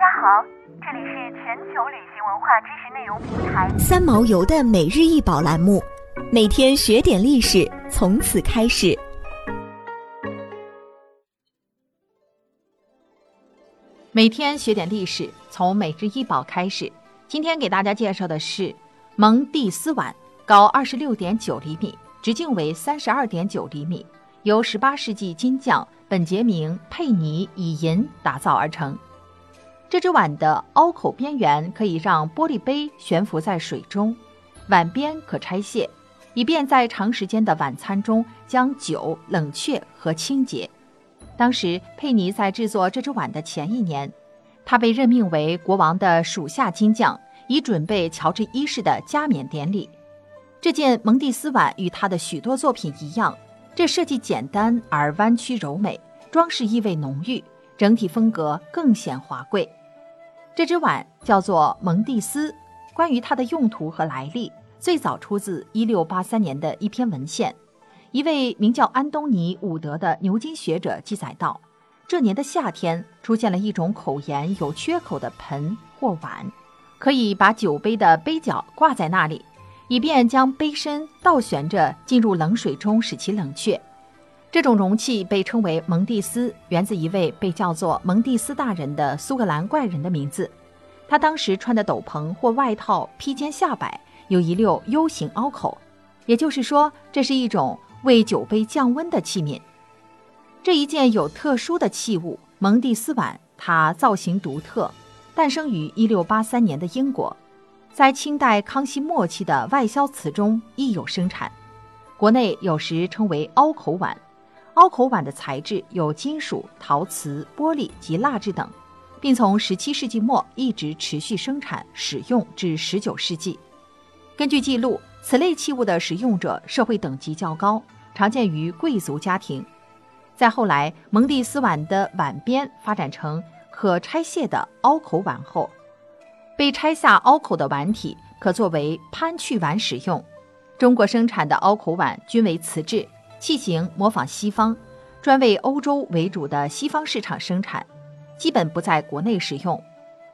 家好，这里是全球旅行文化知识内容平台三毛游的每日一宝栏目，每天学点历史，从此开始。每天学点历史，从每日一宝开始。今天给大家介绍的是蒙蒂斯碗，高二十六点九厘米，直径为三十二点九厘米，由十八世纪金匠本杰明·佩尼以银打造而成。这只碗的凹口边缘可以让玻璃杯悬浮在水中，碗边可拆卸，以便在长时间的晚餐中将酒冷却和清洁。当时，佩尼在制作这只碗的前一年，他被任命为国王的属下金匠，以准备乔治一世的加冕典礼。这件蒙蒂斯碗与他的许多作品一样，这设计简单而弯曲柔美，装饰意味浓郁，整体风格更显华贵。这只碗叫做蒙蒂斯，关于它的用途和来历，最早出自1683年的一篇文献。一位名叫安东尼·伍德的牛津学者记载道：这年的夏天出现了一种口沿有缺口的盆或碗，可以把酒杯的杯角挂在那里，以便将杯身倒悬着进入冷水中使其冷却。这种容器被称为蒙蒂斯，源自一位被叫做蒙蒂斯大人的苏格兰怪人的名字。他当时穿的斗篷或外套披肩下摆有一溜 U 型凹口，也就是说，这是一种。为酒杯降温的器皿，这一件有特殊的器物——蒙蒂斯碗，它造型独特，诞生于1683年的英国，在清代康熙末期的外销瓷中亦有生产。国内有时称为凹口碗。凹口碗的材质有金属、陶瓷、玻璃及蜡质等，并从17世纪末一直持续生产使用至19世纪。根据记录。此类器物的使用者社会等级较高，常见于贵族家庭。再后来，蒙蒂斯碗的碗边发展成可拆卸的凹口碗后，被拆下凹口的碗体可作为攀去碗使用。中国生产的凹口碗均为瓷质，器型模仿西方，专为欧洲为主的西方市场生产，基本不在国内使用。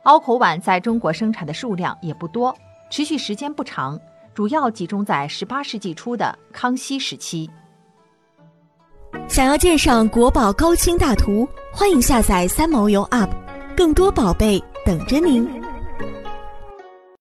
凹口碗在中国生产的数量也不多，持续时间不长。主要集中在十八世纪初的康熙时期。想要鉴赏国宝高清大图，欢迎下载三毛游 App，更多宝贝等着您。